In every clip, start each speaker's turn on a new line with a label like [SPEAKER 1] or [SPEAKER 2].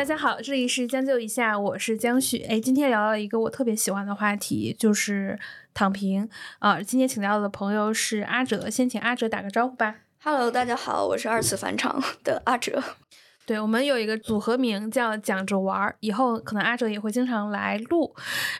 [SPEAKER 1] 大家好，这里是将就一下，我是江旭。哎，今天聊了一个我特别喜欢的话题，就是躺平啊。今天请到的朋友是阿哲，先请阿哲打个招呼吧。
[SPEAKER 2] Hello，大家好，我是二次返场的阿哲。
[SPEAKER 1] 对我们有一个组合名叫“讲着玩儿”，以后可能阿哲也会经常来录。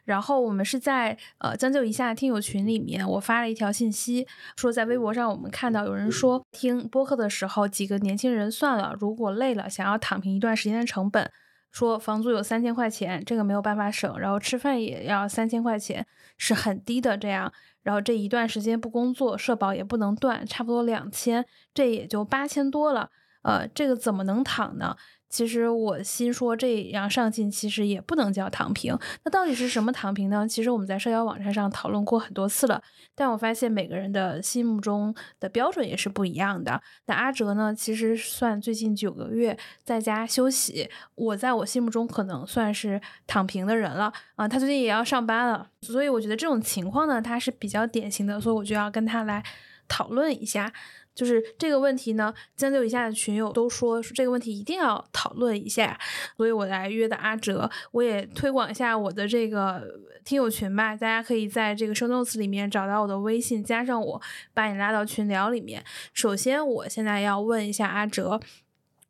[SPEAKER 1] 然后我们是在呃将就一下听友群里面，我发了一条信息，说在微博上我们看到有人说听播客的时候，几个年轻人算了，如果累了想要躺平一段时间的成本，说房租有三千块钱，这个没有办法省，然后吃饭也要三千块钱，是很低的这样。然后这一段时间不工作，社保也不能断，差不多两千，这也就八千多了。呃，这个怎么能躺呢？其实我心说这样上进，其实也不能叫躺平。那到底是什么躺平呢？其实我们在社交网站上讨论过很多次了，但我发现每个人的心目中的标准也是不一样的。那阿哲呢，其实算最近九个月在家休息，我在我心目中可能算是躺平的人了啊。他最近也要上班了，所以我觉得这种情况呢，他是比较典型的，所以我就要跟他来讨论一下。就是这个问题呢，将就一下的群友都说说这个问题一定要讨论一下，所以我来约的阿哲，我也推广一下我的这个听友群吧，大家可以在这个 show notes 里面找到我的微信，加上我，把你拉到群聊里面。首先，我现在要问一下阿哲，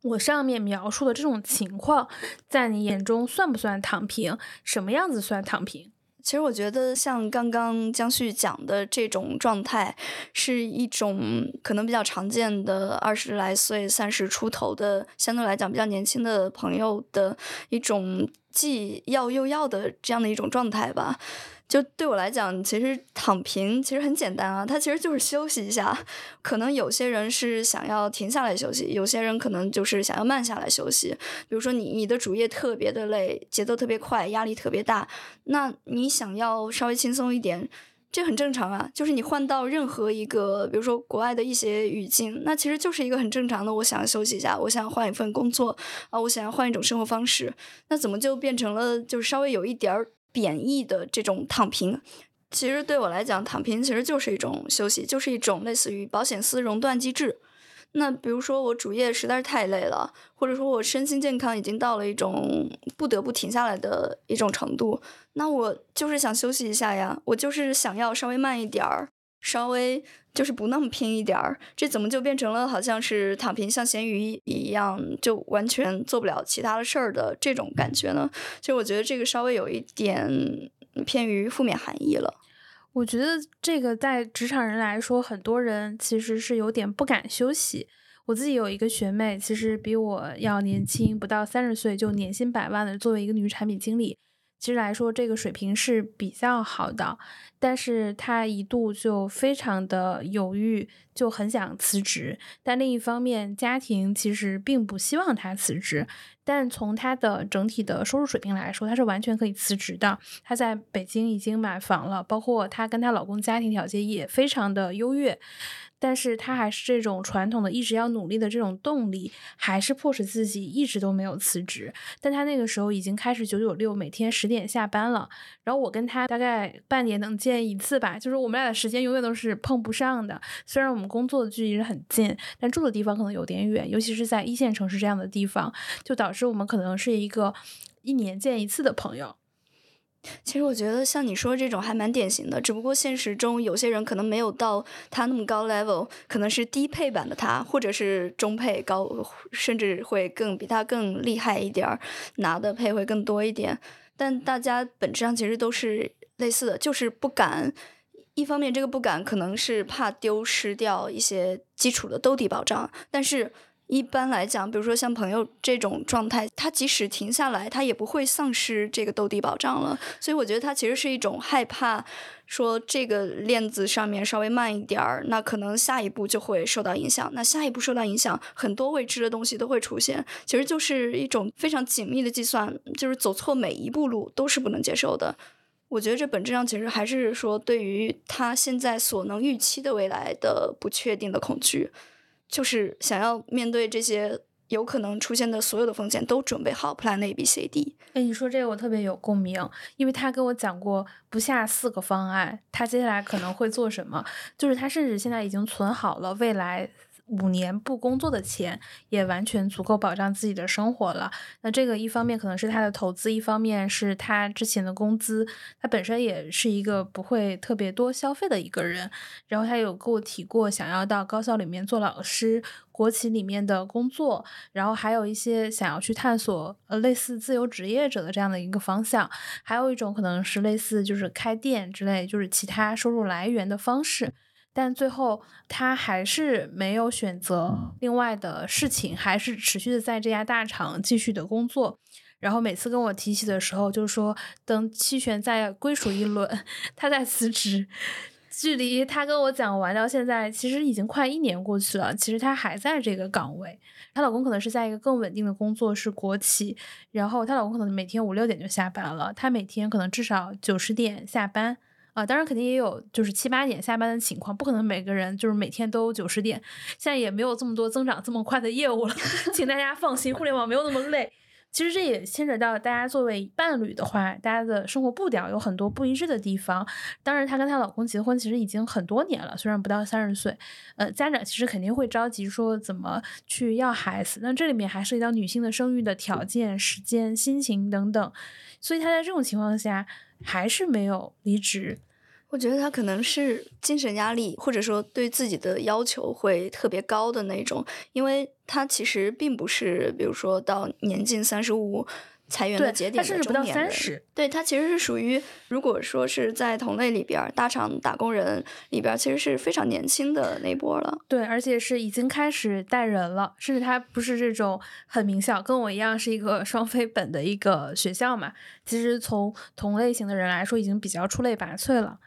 [SPEAKER 1] 我上面描述的这种情况，在你眼中算不算躺平？什么样子算躺平？
[SPEAKER 2] 其实我觉得，像刚刚江旭讲的这种状态，是一种可能比较常见的二十来岁、三十出头的，相对来讲比较年轻的朋友的一种既要又要的这样的一种状态吧。就对我来讲，其实躺平其实很简单啊，它其实就是休息一下。可能有些人是想要停下来休息，有些人可能就是想要慢下来休息。比如说你你的主业特别的累，节奏特别快，压力特别大，那你想要稍微轻松一点，这很正常啊。就是你换到任何一个，比如说国外的一些语境，那其实就是一个很正常的。我想要休息一下，我想换一份工作啊，我想要换一种生活方式，那怎么就变成了就是稍微有一点儿。贬义的这种躺平，其实对我来讲，躺平其实就是一种休息，就是一种类似于保险丝熔断机制。那比如说我主业实在是太累了，或者说我身心健康已经到了一种不得不停下来的一种程度，那我就是想休息一下呀，我就是想要稍微慢一点儿。稍微就是不那么拼一点儿，这怎么就变成了好像是躺平像咸鱼一样，就完全做不了其他的事儿的这种感觉呢？其实我觉得这个稍微有一点偏于负面含义了。
[SPEAKER 1] 我觉得这个在职场人来说，很多人其实是有点不敢休息。我自己有一个学妹，其实比我要年轻，不到三十岁就年薪百万的，作为一个女产品经理。其实来说，这个水平是比较好的，但是他一度就非常的犹豫，就很想辞职。但另一方面，家庭其实并不希望他辞职。但从他的整体的收入水平来说，他是完全可以辞职的。他在北京已经买房了，包括他跟她老公家庭条件也非常的优越。但是她还是这种传统的一直要努力的这种动力，还是迫使自己一直都没有辞职。但她那个时候已经开始九九六，每天十点下班了。然后我跟她大概半年能见见一次吧，就是我们俩的时间永远都是碰不上的。虽然我们工作的距离是很近，但住的地方可能有点远，尤其是在一线城市这样的地方，就导致我们可能是一个一年见一次的朋友。
[SPEAKER 2] 其实我觉得像你说这种还蛮典型的，只不过现实中有些人可能没有到他那么高 level，可能是低配版的他，或者是中配高，甚至会更比他更厉害一点，拿的配会更多一点。但大家本质上其实都是类似的，就是不敢。一方面这个不敢可能是怕丢失掉一些基础的兜底保障，但是。一般来讲，比如说像朋友这种状态，他即使停下来，他也不会丧失这个兜底保障了。所以我觉得他其实是一种害怕，说这个链子上面稍微慢一点儿，那可能下一步就会受到影响。那下一步受到影响，很多未知的东西都会出现。其实就是一种非常紧密的计算，就是走错每一步路都是不能接受的。我觉得这本质上其实还是说，对于他现在所能预期的未来的不确定的恐惧。就是想要面对这些有可能出现的所有的风险，都准备好 Plan A、B、C、D。
[SPEAKER 1] 哎，你说这个我特别有共鸣，因为他跟我讲过不下四个方案，他接下来可能会做什么。就是他甚至现在已经存好了未来五年不工作的钱也完全足够保障自己的生活了。那这个一方面可能是他的投资，一方面是他之前的工资。他本身也是一个不会特别多消费的一个人。然后他有跟我提过想要到高校里面做老师、国企里面的工作，然后还有一些想要去探索呃类似自由职业者的这样的一个方向。还有一种可能是类似就是开店之类，就是其他收入来源的方式。但最后，他还是没有选择另外的事情，还是持续的在这家大厂继续的工作。然后每次跟我提起的时候，就说等期权再归属一轮，他再辞职。距离他跟我讲完到现在，其实已经快一年过去了。其实他还在这个岗位，她老公可能是在一个更稳定的工作，是国企。然后她老公可能每天五六点就下班了，她每天可能至少九十点下班。啊，当然肯定也有就是七八点下班的情况，不可能每个人就是每天都九十点。现在也没有这么多增长这么快的业务了，请大家放心，互联网没有那么累。其实这也牵扯到大家作为伴侣的话，大家的生活步调有很多不一致的地方。当然，她跟她老公结婚其实已经很多年了，虽然不到三十岁。呃，家长其实肯定会着急说怎么去要孩子，那这里面还涉及到女性的生育的条件、时间、心情等等。所以他在这种情况下。还是没有离职，
[SPEAKER 2] 我觉得他可能是精神压力，或者说对自己的要求会特别高的那种，因为他其实并不是，比如说到年近三十五。裁员的节点的中年人，对他其实是属于，如果说是在同类里边，大厂打工人里边，其实是非常年轻的那波了。
[SPEAKER 1] 对，而且是已经开始带人了，甚至他不是这种很名校，跟我一样是一个 双非本的一个学校嘛。其实从同类型的人来说，已经比较出类拔萃了。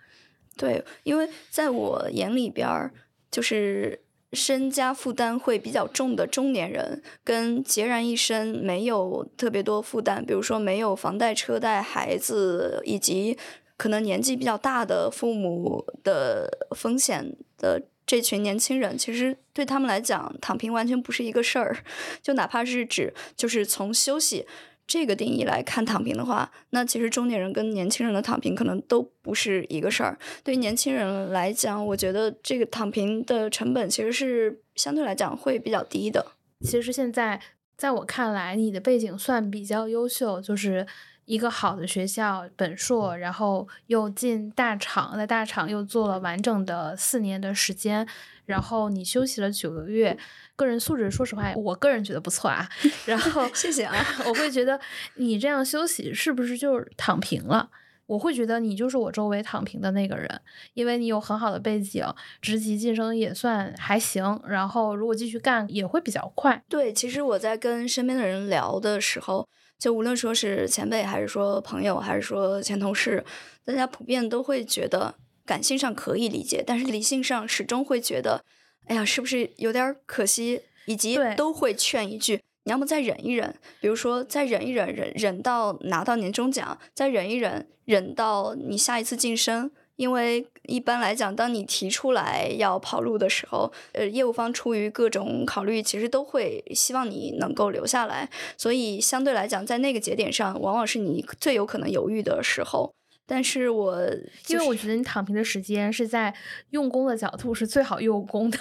[SPEAKER 2] 对，因为在我眼里边，就是。身家负担会比较重的中年人，跟孑然一身没有特别多负担，比如说没有房贷、车贷、孩子，以及可能年纪比较大的父母的风险的这群年轻人，其实对他们来讲，躺平完全不是一个事儿。就哪怕是指就是从休息。这个定义来看躺平的话，那其实中年人跟年轻人的躺平可能都不是一个事儿。对于年轻人来讲，我觉得这个躺平的成本其实是相对来讲会比较低的。
[SPEAKER 1] 其实现在在我看来，你的背景算比较优秀，就是一个好的学校本硕，然后又进大厂，在大厂又做了完整的四年的时间，然后你休息了九个月。个人素质，说实话，我个人觉得不错啊。然后
[SPEAKER 2] 谢谢啊，
[SPEAKER 1] 我会觉得你这样休息是不是就是躺平了？我会觉得你就是我周围躺平的那个人，因为你有很好的背景，职级晋升也算还行。然后如果继续干也会比较快。
[SPEAKER 2] 对，其实我在跟身边的人聊的时候，就无论说是前辈，还是说朋友，还是说前同事，大家普遍都会觉得，感性上可以理解，但是理性上始终会觉得。哎呀，是不是有点可惜？以及都会劝一句：你要么再忍一忍，比如说再忍一忍，忍忍到拿到年终奖，再忍一忍，忍到你下一次晋升。因为一般来讲，当你提出来要跑路的时候，呃，业务方出于各种考虑，其实都会希望你能够留下来。所以相对来讲，在那个节点上，往往是你最有可能犹豫的时候。但是我
[SPEAKER 1] 因为我觉得你躺平的时间是在用功的角度是最好用功的，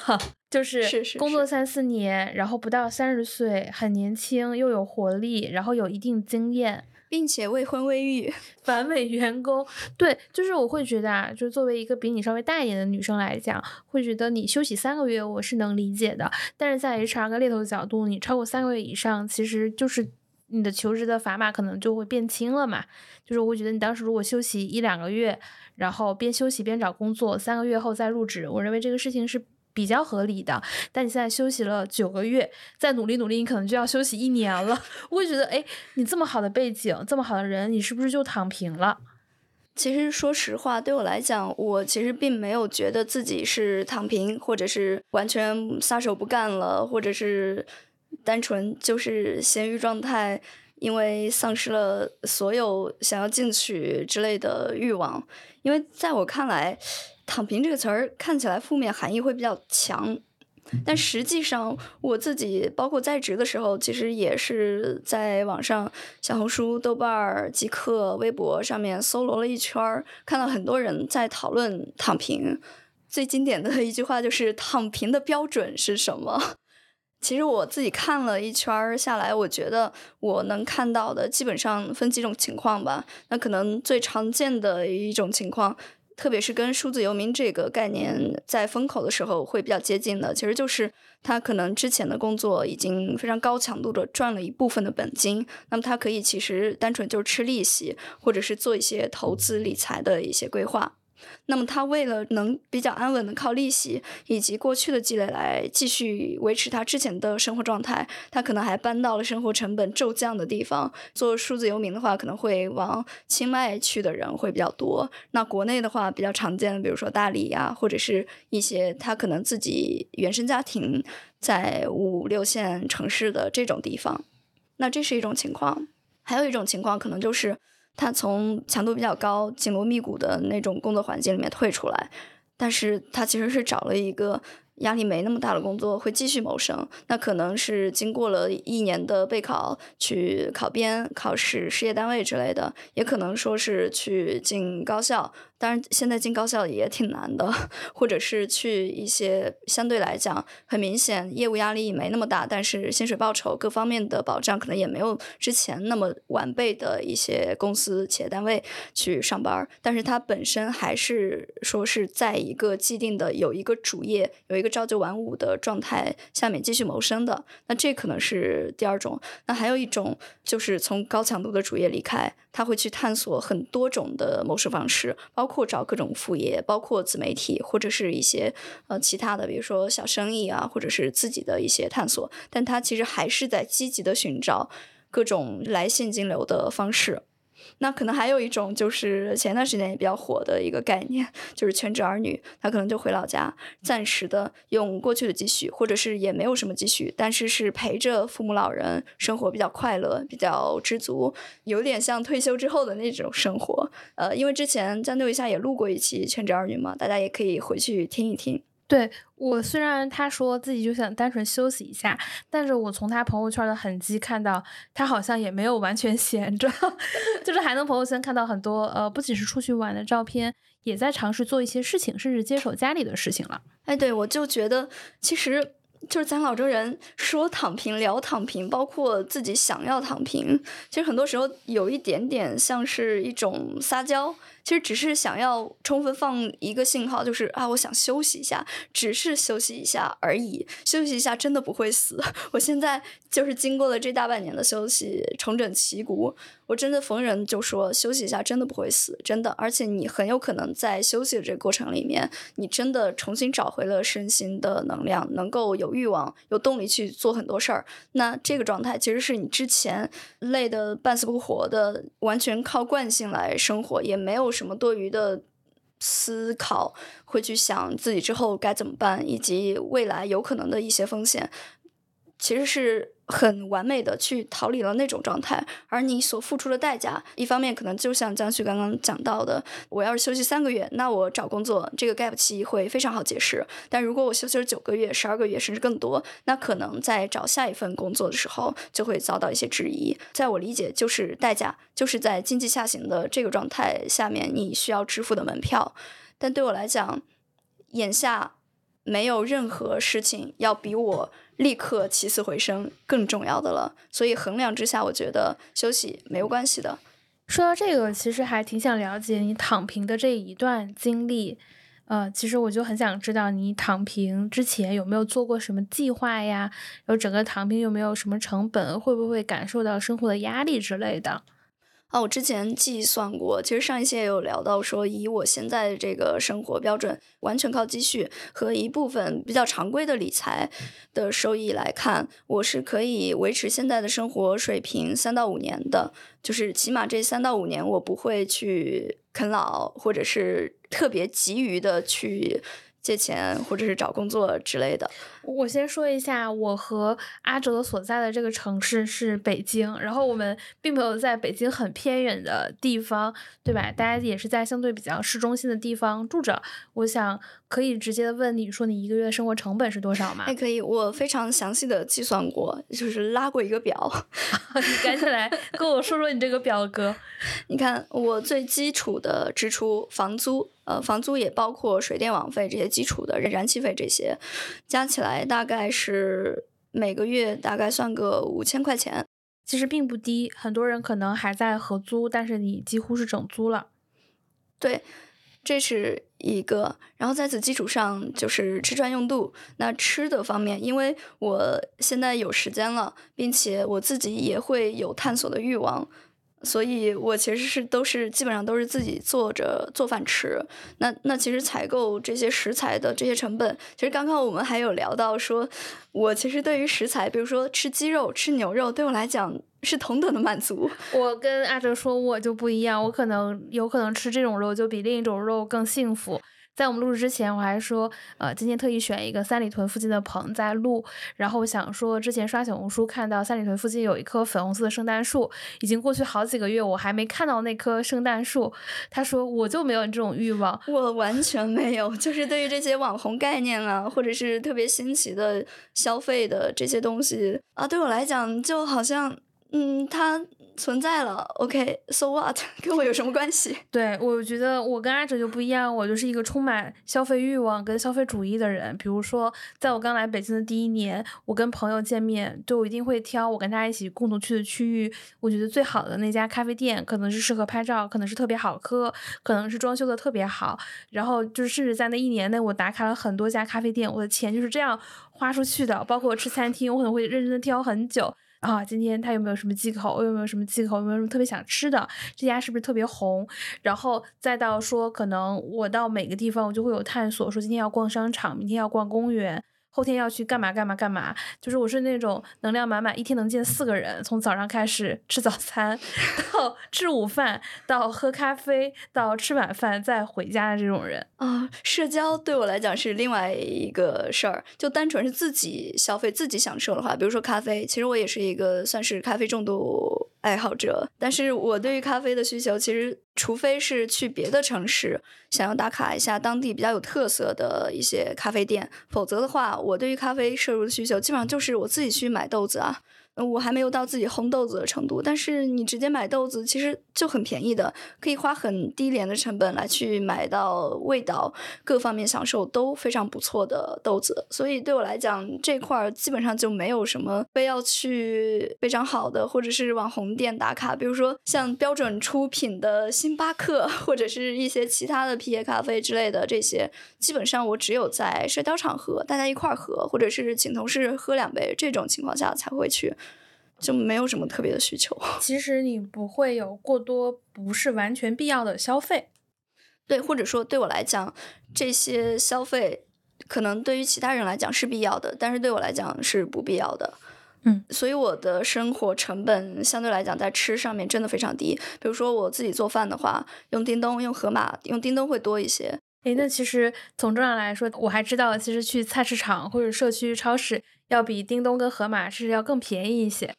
[SPEAKER 1] 就是工作三四年，然后不到三十岁，很年轻又有活力，然后有一定经验，
[SPEAKER 2] 并且未婚未育，
[SPEAKER 1] 完美员工。对，就是我会觉得啊，就作为一个比你稍微大一点的女生来讲，会觉得你休息三个月我是能理解的。但是在 HR 跟猎头的角度，你超过三个月以上，其实就是。你的求职的砝码可能就会变轻了嘛？就是我觉得你当时如果休息一两个月，然后边休息边找工作，三个月后再入职，我认为这个事情是比较合理的。但你现在休息了九个月，再努力努力，你可能就要休息一年了。我会觉得，哎，你这么好的背景，这么好的人，你是不是就躺平了？
[SPEAKER 2] 其实说实话，对我来讲，我其实并没有觉得自己是躺平，或者是完全撒手不干了，或者是。单纯就是咸鱼状态，因为丧失了所有想要进取之类的欲望。因为在我看来，“躺平”这个词儿看起来负面含义会比较强，但实际上我自己包括在职的时候，其实也是在网上小红书、豆瓣儿、极客、微博上面搜罗了一圈儿，看到很多人在讨论躺平。最经典的一句话就是“躺平的标准是什么？”其实我自己看了一圈儿下来，我觉得我能看到的基本上分几种情况吧。那可能最常见的一种情况，特别是跟数字游民这个概念在风口的时候会比较接近的，其实就是他可能之前的工作已经非常高强度的赚了一部分的本金，那么他可以其实单纯就是吃利息，或者是做一些投资理财的一些规划。那么他为了能比较安稳的靠利息以及过去的积累来继续维持他之前的生活状态，他可能还搬到了生活成本骤降的地方。做数字游民的话，可能会往清迈去的人会比较多。那国内的话比较常见的，比如说大理呀，或者是一些他可能自己原生家庭在五六线城市的这种地方。那这是一种情况，还有一种情况可能就是。他从强度比较高、紧锣密鼓的那种工作环境里面退出来，但是他其实是找了一个压力没那么大的工作，会继续谋生。那可能是经过了一年的备考、去考编、考试、事业单位之类的，也可能说是去进高校。当然，现在进高校也挺难的，或者是去一些相对来讲很明显业务压力没那么大，但是薪水报酬各方面的保障可能也没有之前那么完备的一些公司企业单位去上班。但是它本身还是说是在一个既定的有一个主业、有一个朝九晚五的状态下面继续谋生的。那这可能是第二种。那还有一种就是从高强度的主业离开。他会去探索很多种的谋生方式，包括找各种副业，包括自媒体或者是一些呃其他的，比如说小生意啊，或者是自己的一些探索。但他其实还是在积极的寻找各种来现金流的方式。那可能还有一种，就是前段时间也比较火的一个概念，就是全职儿女，他可能就回老家，暂时的用过去的积蓄，或者是也没有什么积蓄，但是是陪着父母老人生活比较快乐，比较知足，有点像退休之后的那种生活。呃，因为之前将就一下也录过一期全职儿女嘛，大家也可以回去听一听。
[SPEAKER 1] 对我虽然他说自己就想单纯休息一下，但是我从他朋友圈的痕迹看到，他好像也没有完全 闲着，就是还能朋友圈看到很多呃，不仅是出去玩的照片，也在尝试做一些事情，甚至接手家里的事情了。
[SPEAKER 2] 哎，对我就觉得其实。就是咱老周人说躺平聊躺平，包括自己想要躺平，其实很多时候有一点点像是一种撒娇，其实只是想要充分放一个信号，就是啊，我想休息一下，只是休息一下而已，休息一下真的不会死。我现在就是经过了这大半年的休息，重整旗鼓。我真的逢人就说休息一下，真的不会死，真的。而且你很有可能在休息的这个过程里面，你真的重新找回了身心的能量，能够有欲望、有动力去做很多事儿。那这个状态其实是你之前累得半死不活的，完全靠惯性来生活，也没有什么多余的思考，会去想自己之后该怎么办，以及未来有可能的一些风险，其实是。很完美的去逃离了那种状态，而你所付出的代价，一方面可能就像江旭刚刚讲到的，我要是休息三个月，那我找工作这个 gap 期会非常好解释；但如果我休息了九个月、十二个月，甚至更多，那可能在找下一份工作的时候就会遭到一些质疑。在我理解，就是代价，就是在经济下行的这个状态下面，你需要支付的门票。但对我来讲，眼下没有任何事情要比我。立刻起死回生更重要的了，所以衡量之下，我觉得休息没有关系的。
[SPEAKER 1] 说到这个，其实还挺想了解你躺平的这一段经历。呃，其实我就很想知道你躺平之前有没有做过什么计划呀？然后整个躺平有没有什么成本？会不会感受到生活的压力之类的？
[SPEAKER 2] 啊，我之前计算过，其实上一期也有聊到说，以我现在这个生活标准，完全靠积蓄和一部分比较常规的理财的收益来看，我是可以维持现在的生活水平三到五年的，就是起码这三到五年我不会去啃老，或者是特别急于的去借钱或者是找工作之类的。
[SPEAKER 1] 我先说一下，我和阿哲所在的这个城市是北京，然后我们并没有在北京很偏远的地方，对吧？大家也是在相对比较市中心的地方住着。我想可以直接的问你说，你一个月的生活成本是多少吗？
[SPEAKER 2] 哎，可以，我非常详细的计算过，就是拉过一个表。
[SPEAKER 1] 你赶紧来跟我说说你这个表格。
[SPEAKER 2] 你看，我最基础的支出，房租。呃，房租也包括水电网费这些基础的燃气费，这些加起来大概是每个月大概算个五千块钱，
[SPEAKER 1] 其实并不低。很多人可能还在合租，但是你几乎是整租了。
[SPEAKER 2] 对，这是一个。然后在此基础上就是吃穿用度。那吃的方面，因为我现在有时间了，并且我自己也会有探索的欲望。所以，我其实是都是基本上都是自己做着做饭吃。那那其实采购这些食材的这些成本，其实刚刚我们还有聊到说，我其实对于食材，比如说吃鸡肉、吃牛肉，对我来讲是同等的满足。
[SPEAKER 1] 我跟阿哲说，我就不一样，我可能有可能吃这种肉就比另一种肉更幸福。在我们录制之前，我还说，呃，今天特意选一个三里屯附近的棚在录。然后想说，之前刷小红书看到三里屯附近有一棵粉红色的圣诞树，已经过去好几个月，我还没看到那棵圣诞树。他说，我就没有这种欲望，
[SPEAKER 2] 我完全没有。就是对于这些网红概念啊，或者是特别新奇的消费的这些东西啊，对我来讲，就好像，嗯，它。存在了，OK，so what，跟我有什么关系？
[SPEAKER 1] 对我觉得我跟阿哲就不一样，我就是一个充满消费欲望跟消费主义的人。比如说，在我刚来北京的第一年，我跟朋友见面，就我一定会挑我跟他一起共同去的区域，我觉得最好的那家咖啡店，可能是适合拍照，可能是特别好喝，可能是装修的特别好。然后就是甚至在那一年内，我打卡了很多家咖啡店，我的钱就是这样花出去的。包括吃餐厅，我可能会认真的挑很久。啊，今天他有没有什么忌口？我有没有什么忌口？有没有什么特别想吃的？这家是不是特别红？然后再到说，可能我到每个地方，我就会有探索，说今天要逛商场，明天要逛公园。后天要去干嘛干嘛干嘛？就是我是那种能量满满，一天能见四个人，从早上开始吃早餐，到吃午饭，到喝咖啡，到吃晚饭再回家的这种人
[SPEAKER 2] 啊。社交对我来讲是另外一个事儿，就单纯是自己消费、自己享受的话，比如说咖啡，其实我也是一个算是咖啡重度。爱好者，但是我对于咖啡的需求，其实除非是去别的城市，想要打卡一下当地比较有特色的一些咖啡店，否则的话，我对于咖啡摄入的需求，基本上就是我自己去买豆子啊。我还没有到自己烘豆子的程度，但是你直接买豆子其实就很便宜的，可以花很低廉的成本来去买到味道各方面享受都非常不错的豆子，所以对我来讲这块儿基本上就没有什么非要去非常好的或者是网红店打卡，比如说像标准出品的星巴克或者是一些其他的皮耶咖啡之类的这些，基本上我只有在社交场合大家一块儿喝，或者是请同事喝两杯这种情况下才会去。就没有什么特别的需求。
[SPEAKER 1] 其实你不会有过多不是完全必要的消费，
[SPEAKER 2] 对，或者说对我来讲，这些消费可能对于其他人来讲是必要的，但是对我来讲是不必要的。
[SPEAKER 1] 嗯，
[SPEAKER 2] 所以我的生活成本相对来讲在吃上面真的非常低。比如说我自己做饭的话，用叮咚、用盒马，用叮咚会多一些。
[SPEAKER 1] 诶，那其实从这样来说，我还知道，其实去菜市场或者社区超市要比叮咚跟盒马是要更便宜一些。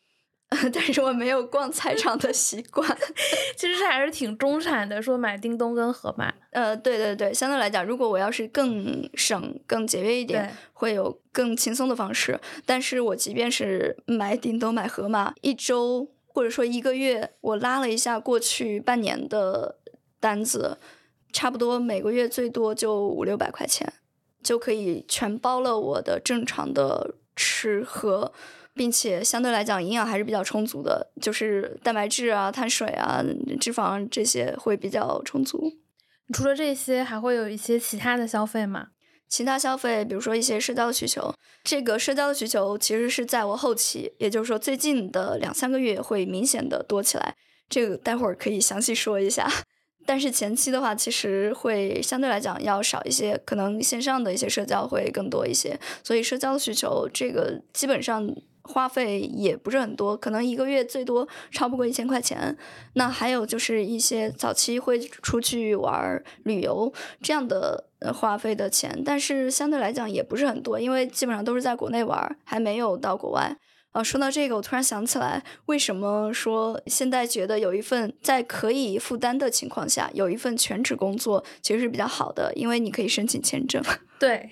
[SPEAKER 2] 但是我没有逛菜场的习惯，
[SPEAKER 1] 其实这还是挺中产的。说买叮咚跟盒马，
[SPEAKER 2] 呃，对对对，相对来讲，如果我要是更省、更节约一点，会有更轻松的方式。但是我即便是买叮咚、买盒马，一周或者说一个月，我拉了一下过去半年的单子，差不多每个月最多就五六百块钱，就可以全包了我的正常的吃喝。并且相对来讲，营养还是比较充足的，就是蛋白质啊、碳水啊、脂肪这些会比较充足。
[SPEAKER 1] 除了这些，还会有一些其他的消费吗？
[SPEAKER 2] 其他消费，比如说一些社交的需求。这个社交的需求其实是在我后期，也就是说最近的两三个月会明显的多起来。这个待会儿可以详细说一下。但是前期的话，其实会相对来讲要少一些，可能线上的一些社交会更多一些。所以社交的需求，这个基本上。花费也不是很多，可能一个月最多超不过一千块钱。那还有就是一些早期会出去玩旅游这样的花费的钱，但是相对来讲也不是很多，因为基本上都是在国内玩，还没有到国外。啊，说到这个，我突然想起来，为什么说现在觉得有一份在可以负担的情况下，有一份全职工作其实是比较好的，因为你可以申请签证。
[SPEAKER 1] 对，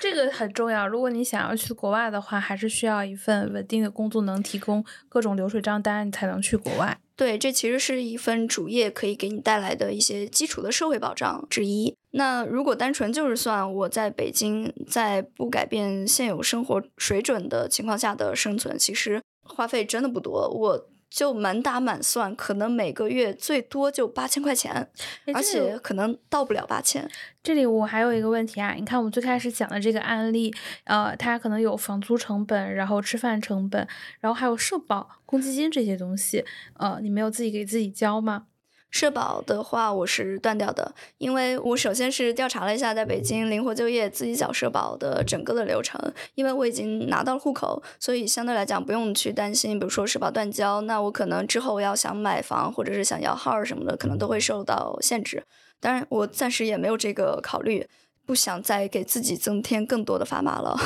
[SPEAKER 1] 这个很重要。如果你想要去国外的话，还是需要一份稳定的工作，能提供各种流水账单，你才能去国外。
[SPEAKER 2] 对，这其实是一份主业可以给你带来的一些基础的社会保障之一。那如果单纯就是算我在北京，在不改变现有生活水准的情况下的生存，其实花费真的不多。我。就满打满算，可能每个月最多就八千块钱，而且可能到不了八千。
[SPEAKER 1] 这里我还有一个问题啊，你看我们最开始讲的这个案例，呃，它可能有房租成本，然后吃饭成本，然后还有社保、公积金这些东西，呃，你没有自己给自己交吗？
[SPEAKER 2] 社保的话，我是断掉的，因为我首先是调查了一下在北京灵活就业自己缴社保的整个的流程，因为我已经拿到了户口，所以相对来讲不用去担心，比如说社保断交，那我可能之后要想买房或者是想要号什么的，可能都会受到限制。当然，我暂时也没有这个考虑，不想再给自己增添更多的砝码了。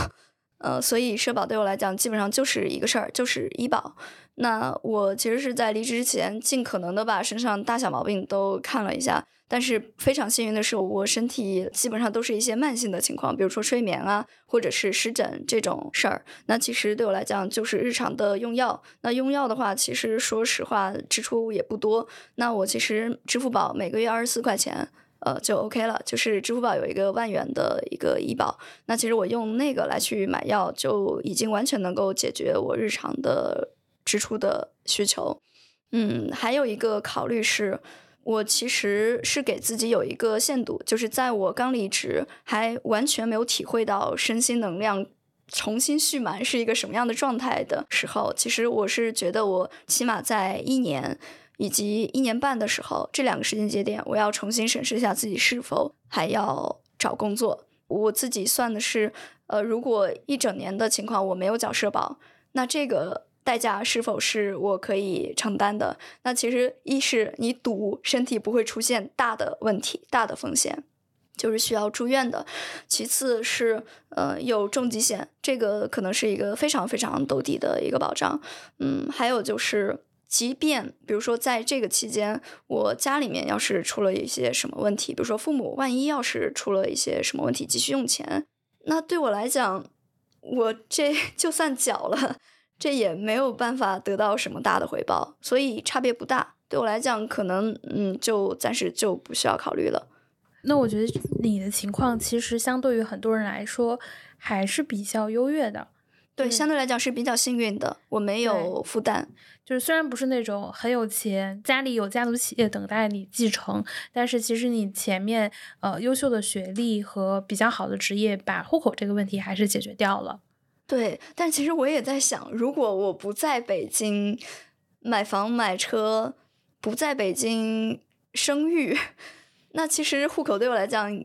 [SPEAKER 2] 呃，所以社保对我来讲基本上就是一个事儿，就是医保。那我其实是在离职之前，尽可能的把身上大小毛病都看了一下。但是非常幸运的是，我身体基本上都是一些慢性的情况，比如说睡眠啊，或者是湿疹这种事儿。那其实对我来讲就是日常的用药。那用药的话，其实说实话支出也不多。那我其实支付宝每个月二十四块钱，呃就 OK 了。就是支付宝有一个万元的一个医保，那其实我用那个来去买药，就已经完全能够解决我日常的。支出的需求，嗯，还有一个考虑是，我其实是给自己有一个限度，就是在我刚离职，还完全没有体会到身心能量重新蓄满是一个什么样的状态的时候，其实我是觉得我起码在一年以及一年半的时候，这两个时间节点，我要重新审视一下自己是否还要找工作。我自己算的是，呃，如果一整年的情况我没有缴社保，那这个。代价是否是我可以承担的？那其实一是你赌身体不会出现大的问题、大的风险，就是需要住院的；其次是呃有重疾险，这个可能是一个非常非常兜底的一个保障。嗯，还有就是，即便比如说在这个期间，我家里面要是出了一些什么问题，比如说父母万一要是出了一些什么问题急需用钱，那对我来讲，我这 就算缴了。这也没有办法得到什么大的回报，所以差别不大。对我来讲，可能嗯，就暂时就不需要考虑了。
[SPEAKER 1] 那我觉得你的情况其实相对于很多人来说还是比较优越的。
[SPEAKER 2] 对，相对来讲是比较幸运的，我没有负担。
[SPEAKER 1] 就是虽然不是那种很有钱，家里有家族企业等待你继承，但是其实你前面呃优秀的学历和比较好的职业，把户口这个问题还是解决掉了。
[SPEAKER 2] 对，但其实我也在想，如果我不在北京买房买车，不在北京生育，那其实户口对我来讲，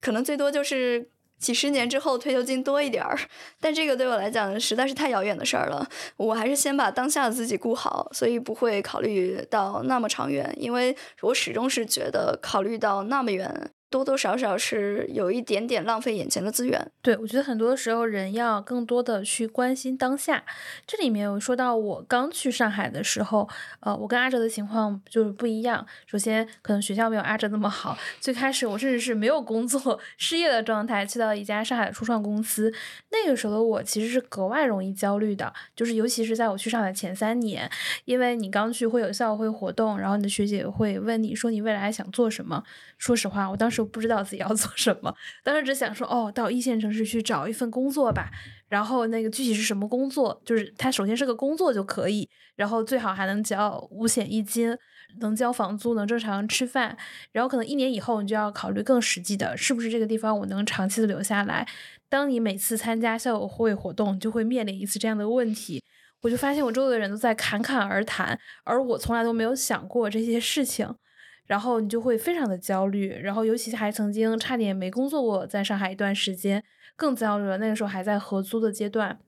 [SPEAKER 2] 可能最多就是几十年之后退休金多一点儿。但这个对我来讲实在是太遥远的事儿了，我还是先把当下的自己顾好，所以不会考虑到那么长远，因为我始终是觉得考虑到那么远。多多少少是有一点点浪费眼前的资源。
[SPEAKER 1] 对，我觉得很多时候人要更多的去关心当下。这里面有说到我刚去上海的时候，呃，我跟阿哲的情况就是不一样。首先，可能学校没有阿哲那么好。最开始我甚至是没有工作、失业的状态，去到一家上海的初创公司。那个时候的我其实是格外容易焦虑的，就是尤其是在我去上海前三年，因为你刚去会有校会活动，然后你的学姐会问你说你未来想做什么。说实话，我当时。不知道自己要 做什么，当时只想说哦，到一线城市去找一份工作吧。然后那个具体是什么工作，就是它首先是个工作就可以，然后最好还能交五险一金，能交房租，能正常吃饭。然后可能一年以后，你就要考虑更实际的，是不是这个地方我能长期的留下来。当你每次参加校友会活动，就会面临一次这样的问题。我就发现我周围的人都在侃侃而谈，而我从来都没有想过这些事情。然后你就会非常的焦虑，然后尤其还曾经差点没工作过，在上海一段时间更焦虑了。那个时候还在合租的阶段，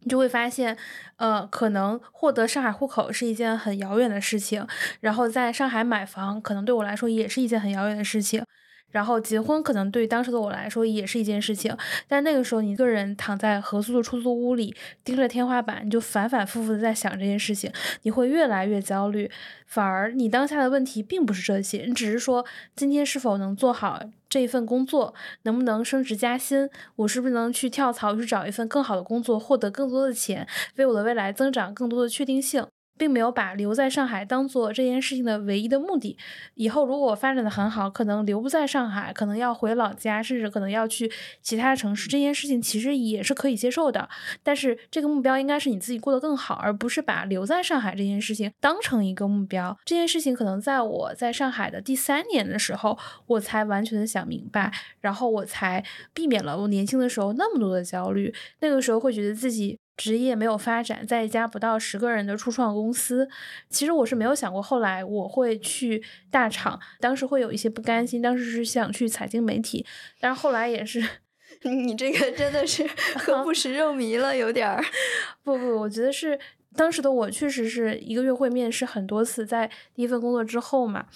[SPEAKER 1] 你就会发现，呃，可能获得上海户口是一件很遥远的事情，然后在上海买房可能对我来说也是一件很遥远的事情。然后结婚可能对当时的我来说也是一件事情，但那个时候你一个人躺在合租的出租屋里，盯着天花板，你就反反复复的在想这件事情，你会越来越焦虑。反而你当下的问题并不是这些，你只是说今天是否能做好这一份工作，能不能升职加薪，我是不是能去跳槽去找一份更好的工作，获得更多的钱，为我的未来增长更多的确定性。并没有把留在上海当做这件事情的唯一的目的。以后如果发展的很好，可能留不在上海，可能要回老家，甚至可能要去其他城市。这件事情其实也是可以接受的。但是这个目标应该是你自己过得更好，而不是把留在上海这件事情当成一个目标。这件事情可能在我在上海的第三年的时候，我才完全的想明白，然后我才避免了我年轻的时候那么多的焦虑。那个时候会觉得自己。职业没有发展，在一家不到十个人的初创公司，其实我是没有想过后来我会去大厂，当时会有一些不甘心，当时是想去财经媒体，但是后来也是，
[SPEAKER 2] 你这个真的是 喝不食肉糜了，有点儿。
[SPEAKER 1] 不不，我觉得是当时的我确实是一个月会面试很多次，在第一份工作之后嘛。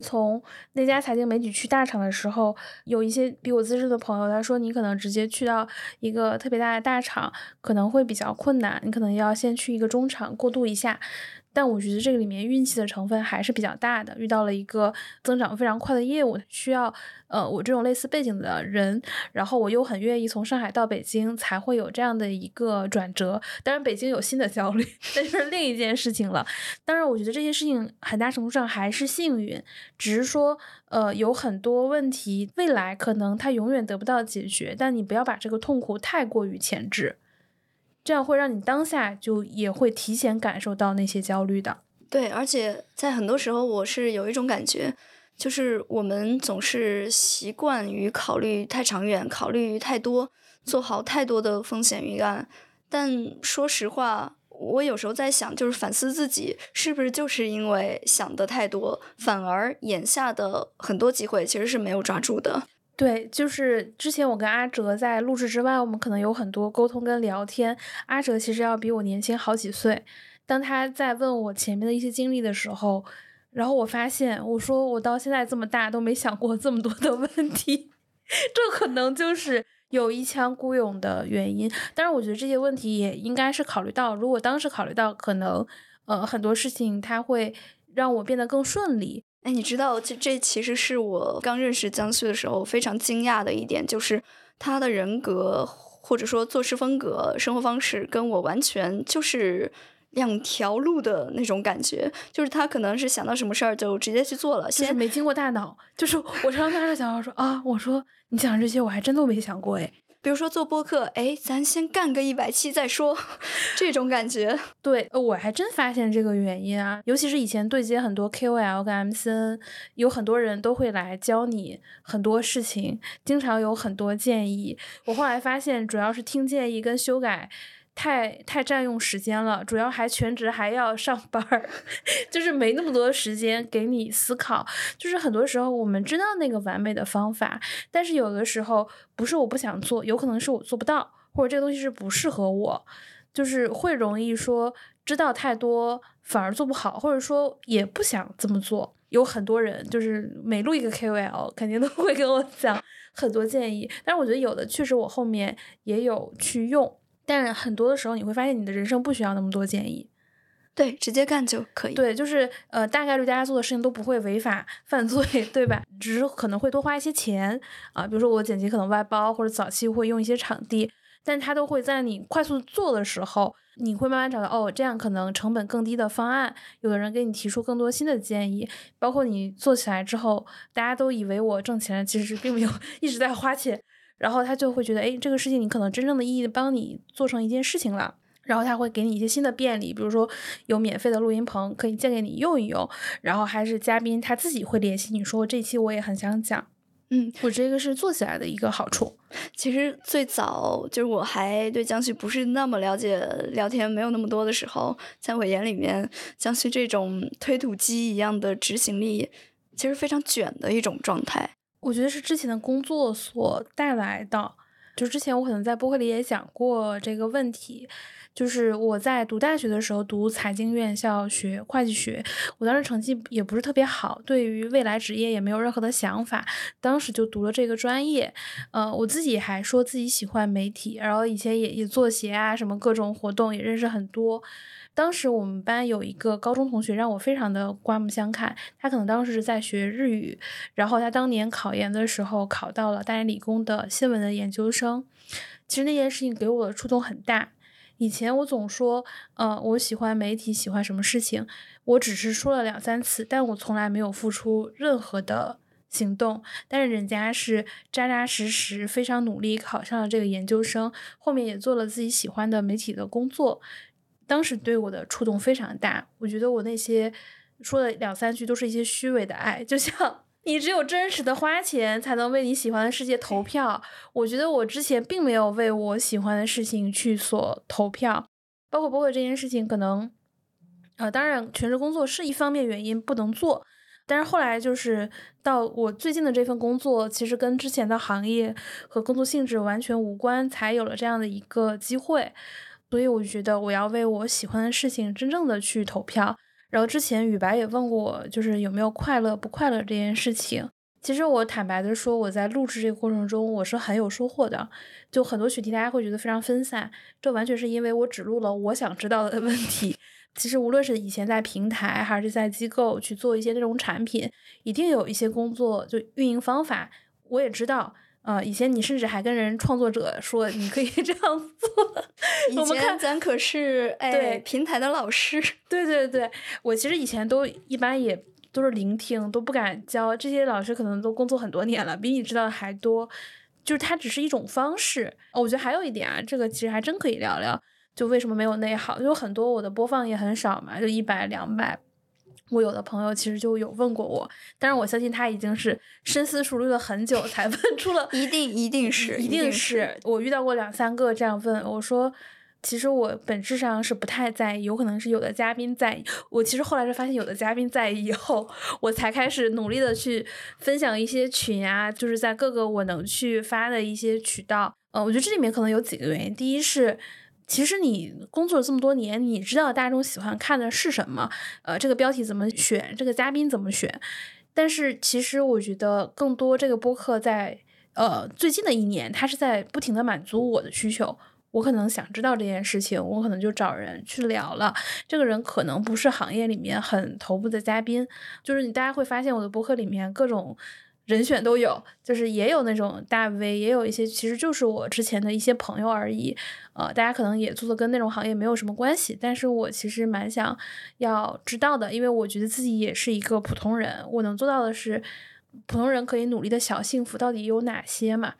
[SPEAKER 1] 从那家财经媒体去大厂的时候，有一些比我资深的朋友，他说你可能直接去到一个特别大的大厂可能会比较困难，你可能要先去一个中厂过渡一下。但我觉得这个里面运气的成分还是比较大的，遇到了一个增长非常快的业务，需要呃我这种类似背景的人，然后我又很愿意从上海到北京，才会有这样的一个转折。当然，北京有新的焦虑，那就是另一件事情了。当然，我觉得这些事情很大程度上还是幸运，只是说呃有很多问题未来可能它永远得不到解决，但你不要把这个痛苦太过于前置。这样会让你当下就也会提前感受到那些焦虑的。
[SPEAKER 2] 对，而且在很多时候，我是有一种感觉，就是我们总是习惯于考虑太长远，考虑太多，做好太多的风险预案。但说实话，我有时候在想，就是反思自己，是不是就是因为想的太多，反而眼下的很多机会其实是没有抓住的。
[SPEAKER 1] 对，就是之前我跟阿哲在录制之外，我们可能有很多沟通跟聊天。阿哲其实要比我年轻好几岁。当他在问我前面的一些经历的时候，然后我发现，我说我到现在这么大都没想过这么多的问题，这可能就是有一腔孤勇的原因。当然，我觉得这些问题也应该是考虑到，如果当时考虑到，可能呃很多事情它会让我变得更顺利。
[SPEAKER 2] 哎，你知道，这这其实是我刚认识江旭的时候非常惊讶的一点，就是他的人格或者说做事风格、生活方式跟我完全就是两条路的那种感觉。就是他可能是想到什么事儿就直接去做了，
[SPEAKER 1] 先没经过大脑。就是我常常跟他讲，我说啊，我说你讲这些我还真都没想过哎。
[SPEAKER 2] 比如说做播客，哎，咱先干个一百期再说，这种感觉。
[SPEAKER 1] 对，我还真发现这个原因啊，尤其是以前对接很多 KOL 跟 MCN，有很多人都会来教你很多事情，经常有很多建议。我后来发现，主要是听建议跟修改。太太占用时间了，主要还全职还要上班儿，就是没那么多时间给你思考。就是很多时候我们知道那个完美的方法，但是有的时候不是我不想做，有可能是我做不到，或者这个东西是不适合我，就是会容易说知道太多反而做不好，或者说也不想这么做。有很多人就是每录一个 KOL，肯定都会跟我讲很多建议，但是我觉得有的确实我后面也有去用。但很多的时候，你会发现你的人生不需要那么多建议，
[SPEAKER 2] 对，直接干就可以。
[SPEAKER 1] 对，就是呃，大概率大家做的事情都不会违法犯罪，对吧？只是可能会多花一些钱啊，比如说我剪辑可能外包，或者早期会用一些场地，但它都会在你快速做的时候，你会慢慢找到哦，这样可能成本更低的方案。有的人给你提出更多新的建议，包括你做起来之后，大家都以为我挣钱，其实并没有 一直在花钱。然后他就会觉得，哎，这个事情你可能真正的意义帮你做成一件事情了。然后他会给你一些新的便利，比如说有免费的录音棚可以借给你用一用。然后还是嘉宾他自己会联系你说，这期我也很想讲。
[SPEAKER 2] 嗯，
[SPEAKER 1] 我这个是做起来的一个好处。
[SPEAKER 2] 其实最早就是我还对江旭不是那么了解，聊天没有那么多的时候，在我眼里面，江旭这种推土机一样的执行力，其实非常卷的一种状态。
[SPEAKER 1] 我觉得是之前的工作所带来的，就之前我可能在播客里也讲过这个问题。就是我在读大学的时候读财经院校学会计学，我当时成绩也不是特别好，对于未来职业也没有任何的想法，当时就读了这个专业。呃，我自己还说自己喜欢媒体，然后以前也也做鞋啊，什么各种活动也认识很多。当时我们班有一个高中同学让我非常的刮目相看，他可能当时是在学日语，然后他当年考研的时候考到了大连理工的新闻的研究生。其实那件事情给我的触动很大。以前我总说，呃，我喜欢媒体，喜欢什么事情，我只是说了两三次，但我从来没有付出任何的行动。但是人家是扎扎实实、非常努力考上了这个研究生，后面也做了自己喜欢的媒体的工作。当时对我的触动非常大，我觉得我那些说的两三句都是一些虚伪的爱，就像。你只有真实的花钱，才能为你喜欢的世界投票。我觉得我之前并没有为我喜欢的事情去所投票，包括播客这件事情，可能，呃，当然全职工作是一方面原因不能做，但是后来就是到我最近的这份工作，其实跟之前的行业和工作性质完全无关，才有了这样的一个机会，所以我觉得我要为我喜欢的事情真正的去投票。然后之前雨白也问过我，就是有没有快乐不快乐这件事情。其实我坦白的说，我在录制这个过程中，我是很有收获的。就很多选题大家会觉得非常分散，这完全是因为我只录了我想知道的 问题。其实无论是以前在平台还是在机构去做一些这种产品，一定有一些工作就运营方法，我也知道。啊，以前你甚至还跟人创作者说你可以 这样做。
[SPEAKER 2] 以前咱可是哎平台的老师。
[SPEAKER 1] 对对对，我其实以前都一般也都是聆听，都不敢教。这些老师可能都工作很多年了，比你知道的还多。就是它只是一种方式。我觉得还有一点啊，这个其实还真可以聊聊，就为什么没有内耗？就很多我的播放也很少嘛，就一百两百。我有的朋友其实就有问过我，但是我相信他已经是深思熟虑了很久才 问出了，
[SPEAKER 2] 一定一定是
[SPEAKER 1] 一定是我遇到过两三个这样问我说，其实我本质上是不太在意，有可能是有的嘉宾在意。我其实后来是发现有的嘉宾在意以后，我才开始努力的去分享一些群啊，就是在各个我能去发的一些渠道。呃，我觉得这里面可能有几个原因，第一是。其实你工作这么多年，你知道大众喜欢看的是什么？呃，这个标题怎么选？这个嘉宾怎么选？但是其实我觉得更多这个播客在呃最近的一年，它是在不停的满足我的需求。我可能想知道这件事情，我可能就找人去聊了。这个人可能不是行业里面很头部的嘉宾，就是你大家会发现我的播客里面各种。人选都有，就是也有那种大 V，也有一些其实就是我之前的一些朋友而已。呃，大家可能也做的跟那种行业没有什么关系，但是我其实蛮想要知道的，因为我觉得自己也是一个普通人，我能做到的是普通人可以努力的小幸福到底有哪些嘛？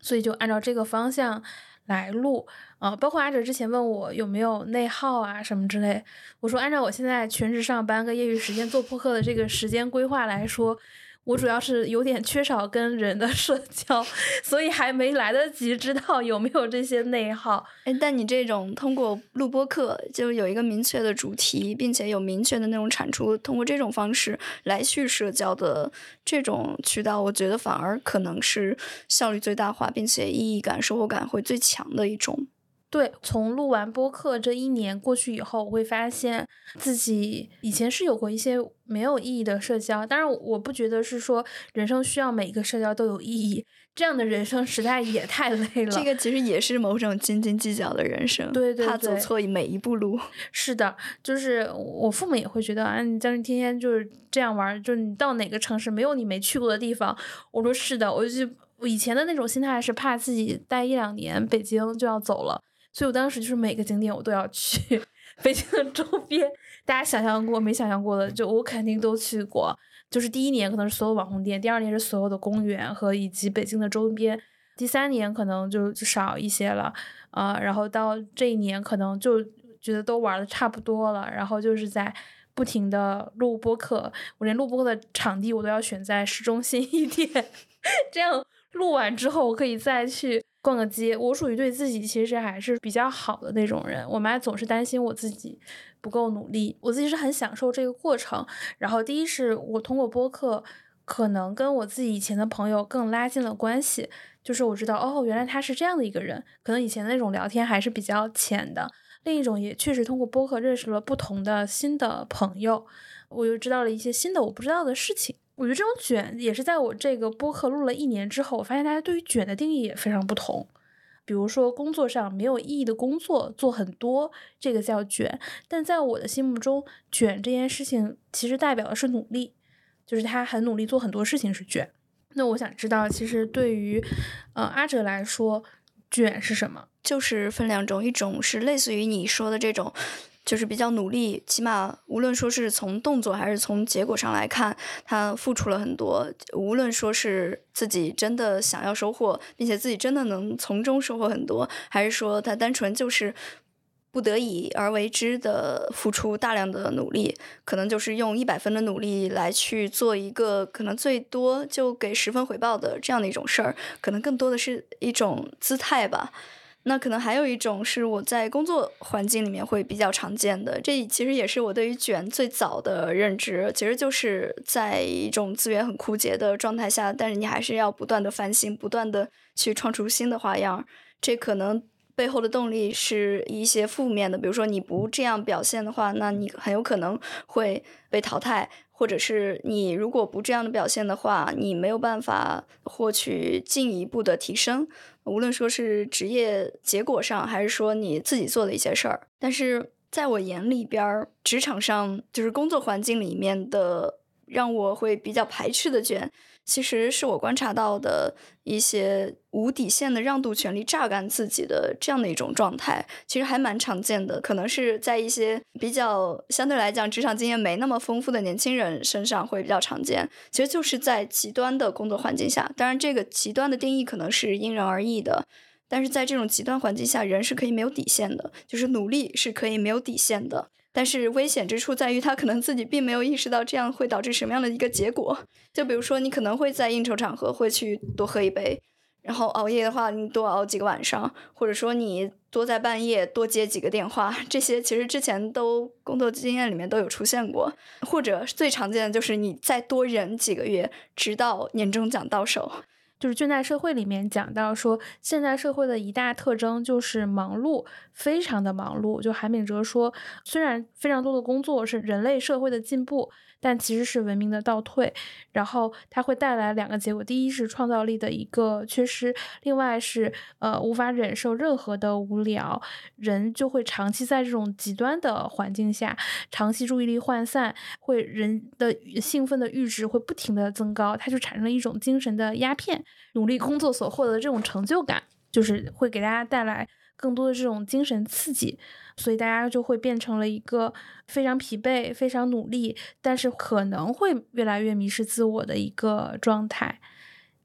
[SPEAKER 1] 所以就按照这个方向来录。呃，包括阿哲之前问我有没有内耗啊什么之类，我说按照我现在全职上班跟业余时间做播客的这个时间规划来说。我主要是有点缺少跟人的社交，所以还没来得及知道有没有这些内耗。
[SPEAKER 2] 哎，但你这种通过录播课就有一个明确的主题，并且有明确的那种产出，通过这种方式来去社交的这种渠道，我觉得反而可能是效率最大化，并且意义感、收获感会最强的一种。
[SPEAKER 1] 对，从录完播客这一年过去以后，我会发现自己以前是有过一些没有意义的社交。当然，我不觉得是说人生需要每一个社交都有意义，这样的人生实在也太累了。
[SPEAKER 2] 这个其实也是某种斤斤计较的人生，
[SPEAKER 1] 对对对，
[SPEAKER 2] 怕走错每一步路。
[SPEAKER 1] 是的，就是我父母也会觉得啊，你将是天天就是这样玩，就是你到哪个城市没有你没去过的地方。我说是的，我就我以前的那种心态是怕自己待一两年北京就要走了。所以我当时就是每个景点我都要去，北京的周边，大家想象过没想象过的，就我肯定都去过。就是第一年可能是所有网红店，第二年是所有的公园和以及北京的周边，第三年可能就就少一些了啊。然后到这一年可能就觉得都玩的差不多了，然后就是在不停的录播客，我连录播客的场地我都要选在市中心一点，这样录完之后我可以再去。逛个街，我属于对自己其实还是比较好的那种人。我妈总是担心我自己不够努力，我自己是很享受这个过程。然后第一是我通过播客可能跟我自己以前的朋友更拉近了关系。就是我知道，哦，原来他是这样的一个人。可能以前那种聊天还是比较浅的。另一种也确实通过播客认识了不同的新的朋友，我又知道了一些新的我不知道的事情。我觉得这种卷也是在我这个播客录了一年之后，我发现大家对于卷的定义也非常不同。比如说工作上没有意义的工作做很多，这个叫卷。但在我的心目中，卷这件事情其实代表的是努力，就是他很努力做很多事情是卷。那我想知道，其实对于呃阿哲来说，卷是什么？
[SPEAKER 2] 就是分两种，一种是类似于你说的这种，就是比较努力，起码无论说是从动作还是从结果上来看，他付出了很多。无论说是自己真的想要收获，并且自己真的能从中收获很多，还是说他单纯就是。不得已而为之的付出大量的努力，可能就是用一百分的努力来去做一个可能最多就给十分回报的这样的一种事儿，可能更多的是一种姿态吧。那可能还有一种是我在工作环境里面会比较常见的，这其实也是我对于卷最早的认知，其实就是在一种资源很枯竭的状态下，但是你还是要不断的翻新，不断的去创出新的花样，这可能。背后的动力是一些负面的，比如说你不这样表现的话，那你很有可能会被淘汰，或者是你如果不这样的表现的话，你没有办法获取进一步的提升，无论说是职业结果上，还是说你自己做的一些事儿。但是在我眼里边儿，职场上就是工作环境里面的，让我会比较排斥的卷。其实是我观察到的一些无底线的让渡权利榨干自己的这样的一种状态，其实还蛮常见的。可能是在一些比较相对来讲职场经验没那么丰富的年轻人身上会比较常见。其实就是在极端的工作环境下，当然这个极端的定义可能是因人而异的。但是在这种极端环境下，人是可以没有底线的，就是努力是可以没有底线的。但是危险之处在于，他可能自己并没有意识到这样会导致什么样的一个结果。就比如说，你可能会在应酬场合会去多喝一杯，然后熬夜的话，你多熬几个晚上，或者说你多在半夜多接几个电话，这些其实之前都工作经验里面都有出现过。或者最常见的就是你再多忍几个月，直到年终奖到手。
[SPEAKER 1] 就是倦怠社会里面讲到说，现在社会的一大特征就是忙碌，非常的忙碌。就韩炳哲说，虽然非常多的工作是人类社会的进步。但其实是文明的倒退，然后它会带来两个结果：第一是创造力的一个缺失，另外是呃无法忍受任何的无聊，人就会长期在这种极端的环境下，长期注意力涣散，会人的兴奋的阈值会不停的增高，它就产生了一种精神的鸦片，努力工作所获得的这种成就感，就是会给大家带来更多的这种精神刺激。所以大家就会变成了一个非常疲惫、非常努力，但是可能会越来越迷失自我的一个状态。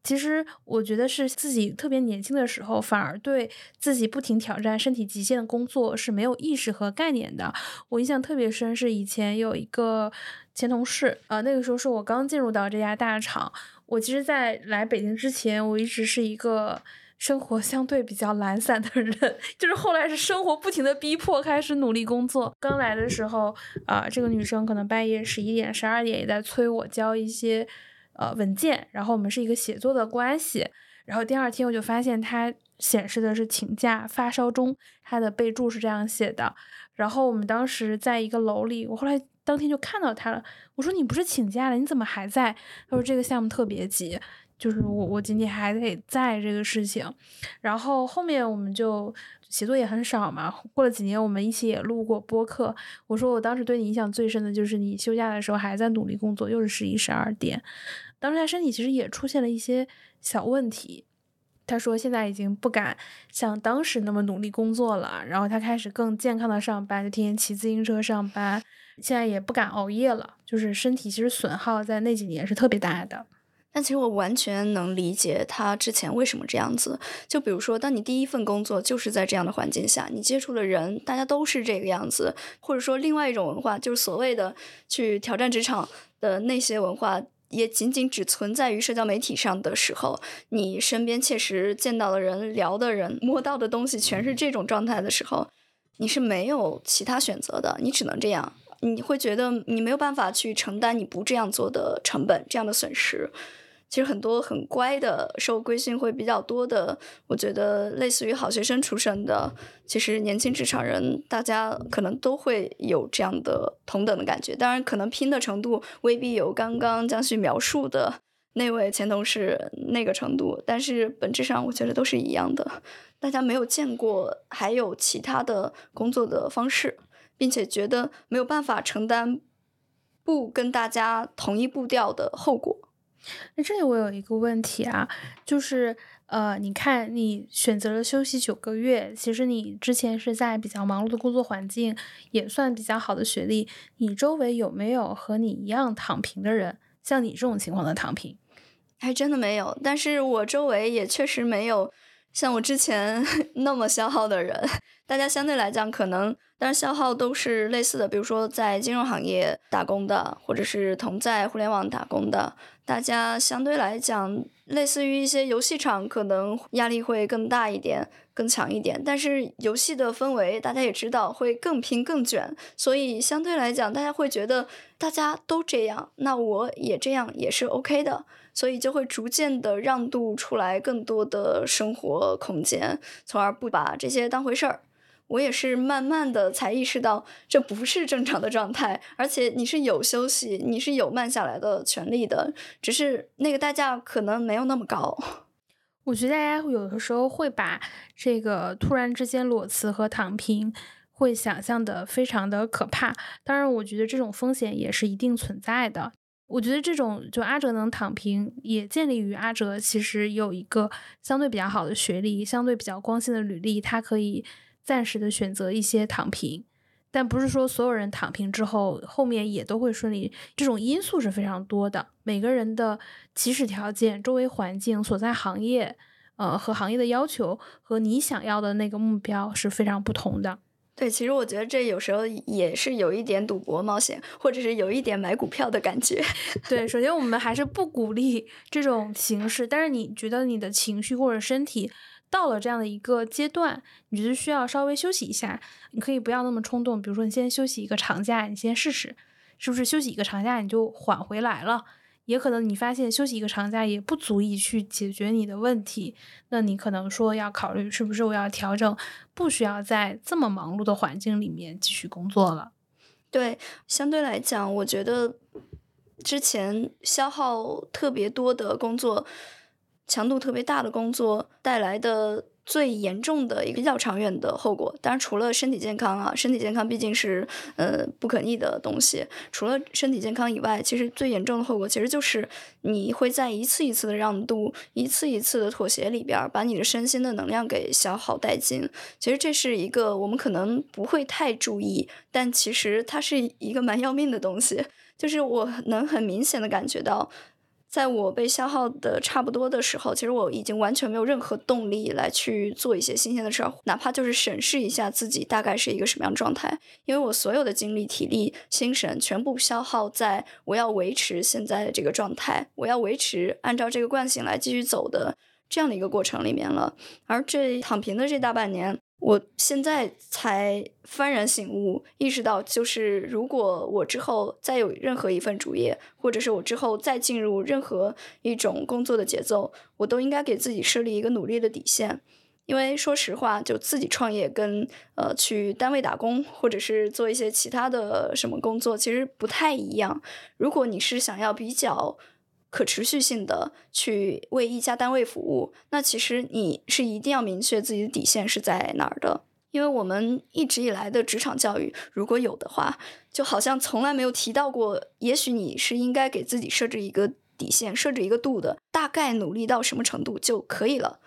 [SPEAKER 1] 其实我觉得是自己特别年轻的时候，反而对自己不停挑战身体极限的工作是没有意识和概念的。我印象特别深，是以前有一个前同事，呃，那个时候是我刚进入到这家大厂。我其实，在来北京之前，我一直是一个。生活相对比较懒散的人，就是后来是生活不停的逼迫，开始努力工作。刚来的时候，啊，这个女生可能半夜十一点、十二点也在催我交一些呃文件，然后我们是一个写作的关系。然后第二天我就发现她显示的是请假发烧中，她的备注是这样写的。然后我们当时在一个楼里，我后来当天就看到她了。我说你不是请假了，你怎么还在？她说这个项目特别急。就是我，我今天还得在这个事情，然后后面我们就写作也很少嘛。过了几年，我们一起也录过播客。我说我当时对你印象最深的就是你休假的时候还在努力工作，又是十一十二点。当时他身体其实也出现了一些小问题。他说现在已经不敢像当时那么努力工作了，然后他开始更健康的上班，就天天骑自行车上班。现在也不敢熬夜了，就是身体其实损耗在那几年是特别大的。
[SPEAKER 2] 但其实我完全能理解他之前为什么这样子。就比如说，当你第一份工作就是在这样的环境下，你接触的人大家都是这个样子，或者说另外一种文化，就是所谓的去挑战职场的那些文化，也仅仅只存在于社交媒体上的时候，你身边切实见到的人、聊的人、摸到的东西全是这种状态的时候，你是没有其他选择的，你只能这样。你会觉得你没有办法去承担你不这样做的成本，这样的损失。其实很多很乖的，受规训会比较多的，我觉得类似于好学生出身的，其实年轻职场人，大家可能都会有这样的同等的感觉。当然，可能拼的程度未必有刚刚江旭描述的那位前同事那个程度，但是本质上我觉得都是一样的。大家没有见过还有其他的工作的方式，并且觉得没有办法承担不跟大家同一步调的后果。
[SPEAKER 1] 那这里我有一个问题啊，就是呃，你看你选择了休息九个月，其实你之前是在比较忙碌的工作环境，也算比较好的学历，你周围有没有和你一样躺平的人？像你这种情况的躺平，
[SPEAKER 2] 还真的没有。但是我周围也确实没有像我之前 那么消耗的人。大家相对来讲，可能但是消耗都是类似的，比如说在金融行业打工的，或者是同在互联网打工的。大家相对来讲，类似于一些游戏厂，可能压力会更大一点、更强一点。但是游戏的氛围，大家也知道会更拼、更卷，所以相对来讲，大家会觉得大家都这样，那我也这样也是 OK 的，所以就会逐渐的让渡出来更多的生活空间，从而不把这些当回事儿。我也是慢慢的才意识到，这不是正常的状态，而且你是有休息，你是有慢下来的权利的，只是那个代价可能没有那么高。
[SPEAKER 1] 我觉得大家有的时候会把这个突然之间裸辞和躺平，会想象的非常的可怕。当然，我觉得这种风险也是一定存在的。我觉得这种就阿哲能躺平，也建立于阿哲其实有一个相对比较好的学历，相对比较光鲜的履历，他可以。暂时的选择一些躺平，但不是说所有人躺平之后后面也都会顺利。这种因素是非常多的，每个人的起始条件、周围环境、所在行业，呃，和行业的要求和你想要的那个目标是非常不同的。
[SPEAKER 2] 对，其实我觉得这有时候也是有一点赌博冒险，或者是有一点买股票的感觉。
[SPEAKER 1] 对，首先我们还是不鼓励这种形式，但是你觉得你的情绪或者身体。到了这样的一个阶段，你觉得需要稍微休息一下，你可以不要那么冲动。比如说，你先休息一个长假，你先试试，是不是休息一个长假你就缓回来了？也可能你发现休息一个长假也不足以去解决你的问题，那你可能说要考虑是不是我要调整，不需要在这么忙碌的环境里面继续工作了。
[SPEAKER 2] 对，相对来讲，我觉得之前消耗特别多的工作。强度特别大的工作带来的最严重的一个比较长远的后果，当然除了身体健康啊，身体健康毕竟是呃不可逆的东西。除了身体健康以外，其实最严重的后果其实就是你会在一次一次的让渡、一次一次的妥协里边，把你的身心的能量给消耗殆尽。其实这是一个我们可能不会太注意，但其实它是一个蛮要命的东西。就是我能很明显的感觉到。在我被消耗的差不多的时候，其实我已经完全没有任何动力来去做一些新鲜的事儿，哪怕就是审视一下自己大概是一个什么样状态。因为我所有的精力、体力、心神全部消耗在我要维持现在的这个状态，我要维持按照这个惯性来继续走的这样的一个过程里面了。而这躺平的这大半年。我现在才幡然醒悟，意识到，就是如果我之后再有任何一份主业，或者是我之后再进入任何一种工作的节奏，我都应该给自己设立一个努力的底线。因为说实话，就自己创业跟呃去单位打工，或者是做一些其他的什么工作，其实不太一样。如果你是想要比较。可持续性的去为一家单位服务，那其实你是一定要明确自己的底线是在哪儿的。因为我们一直以来的职场教育，如果有的话，就好像从来没有提到过。也许你是应该给自己设置一个底线，设置一个度的，大概努力到什么程度就可以了。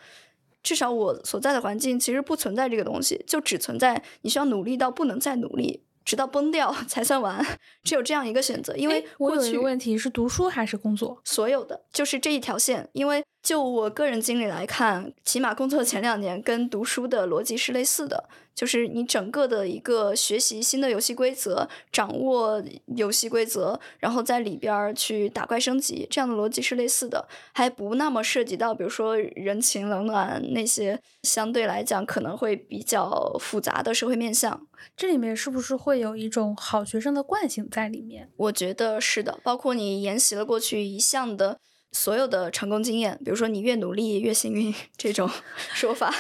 [SPEAKER 2] 至少我所在的环境其实不存在这个东西，就只存在你需要努力到不能再努力。直到崩掉才算完，只有这样一个选择。因为
[SPEAKER 1] 我有一个问题是读书还是工作？
[SPEAKER 2] 所有的就是这一条线。因为就我个人经历来看，起码工作前两年跟读书的逻辑是类似的，就是你整个的一个学习新的游戏规则，掌握游戏规则，然后在里边去打怪升级，这样的逻辑是类似的，还不那么涉及到，比如说人情冷暖那些相对来讲可能会比较复杂的社会面向。
[SPEAKER 1] 这里面是不是会有一种好学生的惯性在里面？
[SPEAKER 2] 我觉得是的，包括你沿袭了过去一向的。所有的成功经验，比如说你越努力越幸运 这种说法，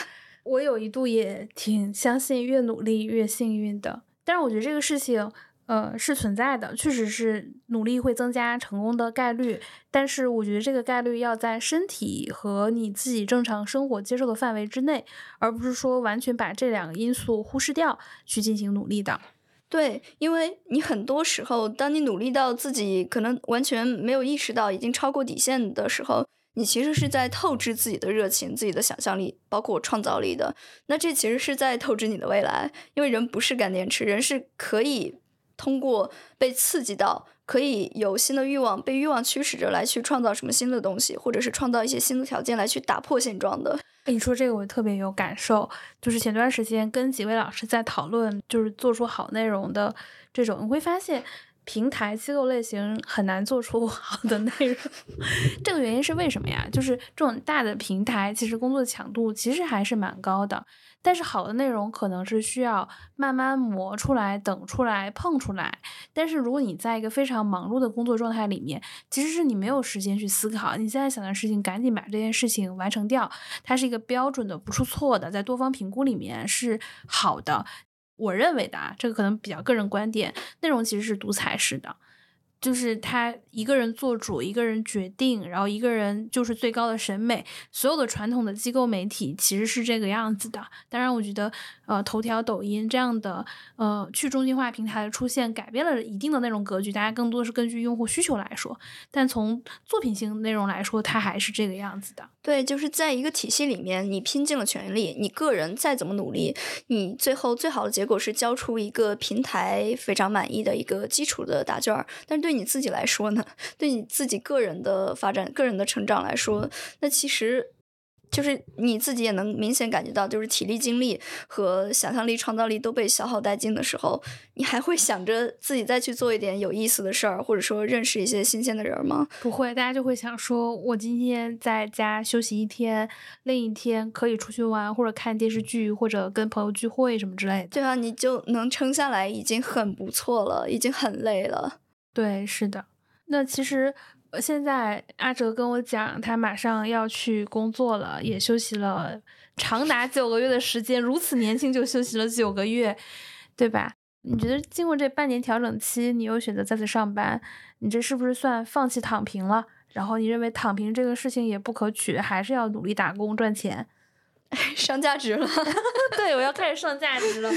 [SPEAKER 1] 我有一度也挺相信越努力越幸运的。但是我觉得这个事情，呃，是存在的，确实是努力会增加成功的概率。但是我觉得这个概率要在身体和你自己正常生活接受的范围之内，而不是说完全把这两个因素忽视掉去进行努力的。
[SPEAKER 2] 对，因为你很多时候，当你努力到自己可能完全没有意识到已经超过底线的时候，你其实是在透支自己的热情、自己的想象力，包括创造力的。那这其实是在透支你的未来，因为人不是干电池，人是可以通过被刺激到，可以有新的欲望，被欲望驱使着来去创造什么新的东西，或者是创造一些新的条件来去打破现状的。
[SPEAKER 1] 你说这个，我特别有感受。就是前段时间跟几位老师在讨论，就是做出好内容的这种，你会发现平台机构类型很难做出 好的内容。这个原因是为什么呀？就是这种大的平台，其实工作强度其实还是蛮高的。但是好的内容可能是需要慢慢磨出来、等出来、碰出来。但是如果你在一个非常忙碌的工作状态里面，其实是你没有时间去思考。你现在想的事情，赶紧把这件事情完成掉。它是一个标准的、不出错的，在多方评估里面是好的。我认为的啊，这个可能比较个人观点，内容其实是独裁式的。就是他一个人做主，一个人决定，然后一个人就是最高的审美。所有的传统的机构媒体其实是这个样子的。当然，我觉得呃，头条、抖音这样的呃去中心化平台的出现，改变了一定的内容格局。大家更多是根据用户需求来说，但从作品性内容来说，它还是这个样子的。
[SPEAKER 2] 对，就是在一个体系里面，你拼尽了全力，你个人再怎么努力，你最后最好的结果是交出一个平台非常满意的一个基础的答卷。但是对你自己来说呢？对你自己个人的发展、个人的成长来说，那其实。就是你自己也能明显感觉到，就是体力、精力和想象力、创造力都被消耗殆尽的时候，你还会想着自己再去做一点有意思的事儿，或者说认识一些新鲜的人吗？
[SPEAKER 1] 不会，大家就会想说，我今天在家休息一天，另一天可以出去玩，或者看电视剧，或者跟朋友聚会什么之类的。
[SPEAKER 2] 对啊，你就能撑下来，已经很不错了，已经很累了。
[SPEAKER 1] 对，是的。那其实。现在阿哲跟我讲，他马上要去工作了，也休息了长达九个月的时间，如此年轻就休息了九个月，对吧？你觉得经过这半年调整期，你又选择再次上班，你这是不是算放弃躺平了？然后你认为躺平这个事情也不可取，还是要努力打工赚钱？
[SPEAKER 2] 上价值了，
[SPEAKER 1] 对，我要开始上价值了。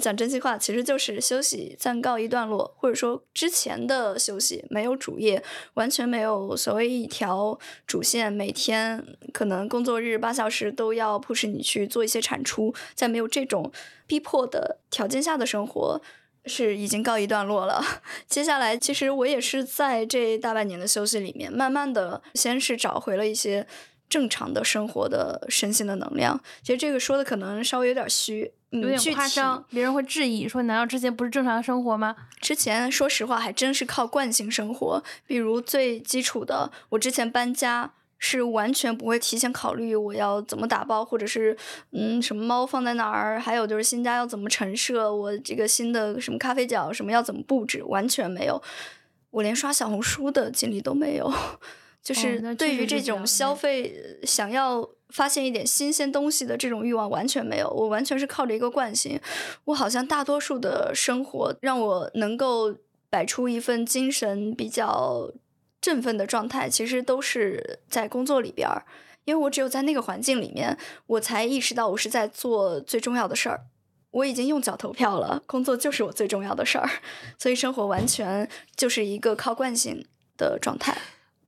[SPEAKER 2] 讲真心话，其实就是休息暂告一段落，或者说之前的休息没有主业，完全没有所谓一条主线，每天可能工作日八小时都要迫使你去做一些产出，在没有这种逼迫的条件下的生活是已经告一段落了。接下来，其实我也是在这大半年的休息里面，慢慢的先是找回了一些。正常的生活的身心的能量，其实这个说的可能稍微有点虚，
[SPEAKER 1] 有点夸张，别人会质疑说：难道之前不是正常生活吗？
[SPEAKER 2] 之前说实话还真是靠惯性生活，比如最基础的，我之前搬家是完全不会提前考虑我要怎么打包，或者是嗯什么猫放在哪儿，还有就是新家要怎么陈设，我这个新的什么咖啡角什么要怎么布置，完全没有，我连刷小红书的精力都没有。就是对于这种消费，想要发现一点新鲜东西的这种欲望完全没有，我完全是靠着一个惯性。我好像大多数的生活让我能够摆出一份精神比较振奋的状态，其实都是在工作里边儿，因为我只有在那个环境里面，我才意识到我是在做最重要的事儿。我已经用脚投票了，工作就是我最重要的事儿，所以生活完全就是一个靠惯性的状态。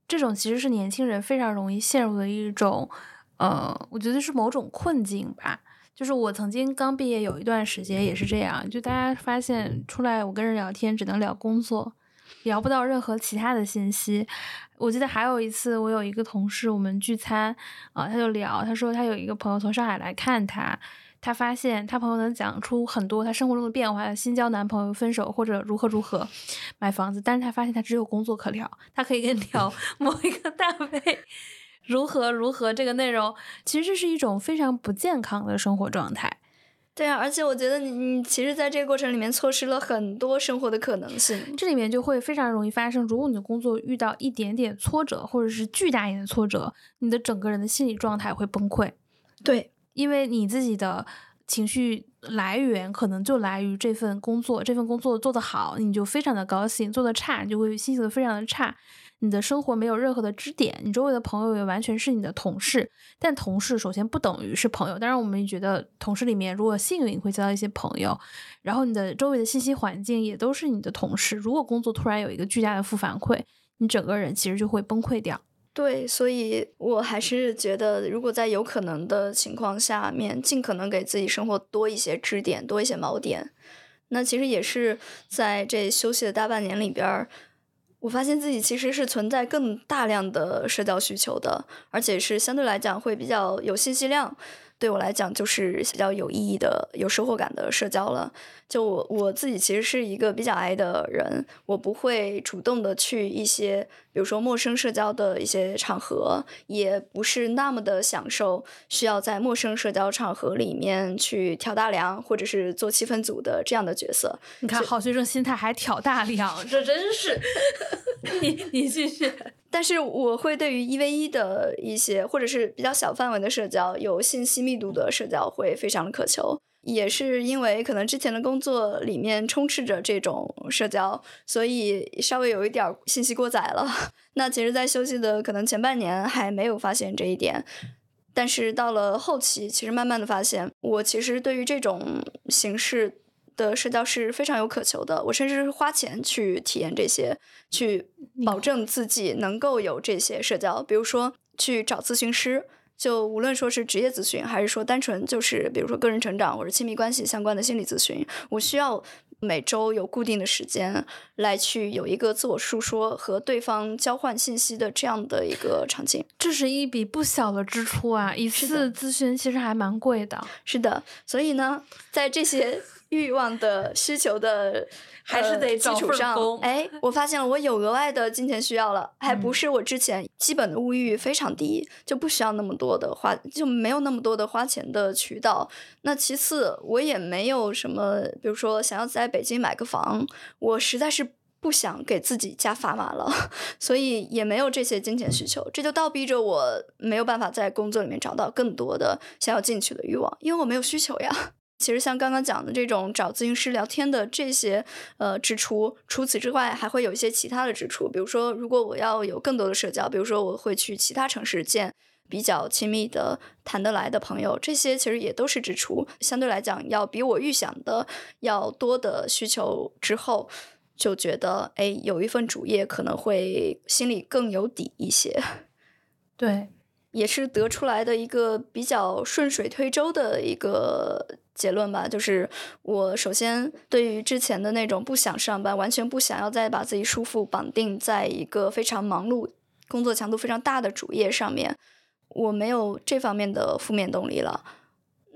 [SPEAKER 1] 这种其实是年轻人非常容易陷入的一种，呃，我觉得是某种困境吧。就是我曾经刚毕业有一段时间也是这样，就大家发现出来我跟人聊天只能聊工作，聊不到任何其他的信息。我记得还有一次，我有一个同事，我们聚餐啊，他就聊，他说他有一个朋友从上海来看他，他发现他朋友能讲出很多他生活中的变化，新交男朋友、分手或者如何如何买房子，但是他发现他只有工作可聊，他可以跟你聊 某一个单位如何如何这个内容，其实这是一种非常不健康的生活状态。
[SPEAKER 2] 对啊，而且我觉得你你其实在这个过程里面错失了很多生活的可能性。
[SPEAKER 1] 这里面就会非常容易发生，如果你的工作遇到一点点挫折，或者是巨大一点的挫折，你的整个人的心理状态会崩溃。
[SPEAKER 2] 对，
[SPEAKER 1] 因为你自己的情绪来源可能就来于这份工作，这份工作做得好，你就非常的高兴；做得差，你就会心情非常的差。你的生活没有任何的支点，你周围的朋友也完全是你的同事，但同事首先不等于是朋友。当然，我们也觉得同事里面如果幸运会交到一些朋友，然后你的周围的信息环境也都是你的同事。如果工作突然有一个巨大的负反馈，你整个人其实就会崩溃掉。
[SPEAKER 2] 对，所以我还是觉得，如果在有可能的情况下面，尽可能给自己生活多一些支点，多一些锚点。那其实也是在这休息的大半年里边儿。我发现自己其实是存在更大量的社交需求的，而且是相对来讲会比较有信息量。对我来讲，就是比较有意义的、有收获感的社交了。就我我自己其实是一个比较矮的人，我不会主动的去一些，比如说陌生社交的一些场合，也不是那么的享受需要在陌生社交场合里面去挑大梁或者是做气氛组的这样的角色。
[SPEAKER 1] 你看，好学生心态还挑大梁，这真是。你你继续。
[SPEAKER 2] 但是我会对于一 v 一的一些或者是比较小范围的社交，有信息密度的社交会非常的渴求，也是因为可能之前的工作里面充斥着这种社交，所以稍微有一点信息过载了。那其实，在休息的可能前半年还没有发现这一点，但是到了后期，其实慢慢的发现，我其实对于这种形式。的社交是非常有渴求的，我甚至是花钱去体验这些，去保证自己能够有这些社交。比如说去找咨询师，就无论说是职业咨询，还是说单纯就是比如说个人成长或者亲密关系相关的心理咨询，我需要每周有固定的时间来去有一个自我述说和对方交换信息的这样的一个场景。
[SPEAKER 1] 这是一笔不小的支出啊！一次咨询其实还蛮贵的。
[SPEAKER 2] 是的，所以呢，在这些。欲望的需求的
[SPEAKER 1] 还是得
[SPEAKER 2] 基础上，哎，我发现了我有额外的金钱需要了，还不是我之前基本的物欲非常低，就不需要那么多的花，就没有那么多的花钱的渠道。那其次，我也没有什么，比如说想要在北京买个房，我实在是不想给自己加砝码了，所以也没有这些金钱需求，这就倒逼着我没有办法在工作里面找到更多的想要进去的欲望，因为我没有需求呀。其实像刚刚讲的这种找咨询师聊天的这些呃支出，除此之外还会有一些其他的支出，比如说如果我要有更多的社交，比如说我会去其他城市见比较亲密的谈得来的朋友，这些其实也都是支出，相对来讲要比我预想的要多的需求之后，就觉得哎有一份主业可能会心里更有底一些。
[SPEAKER 1] 对，
[SPEAKER 2] 也是得出来的一个比较顺水推舟的一个。结论吧，就是我首先对于之前的那种不想上班，完全不想要再把自己束缚绑定在一个非常忙碌、工作强度非常大的主业上面，我没有这方面的负面动力了。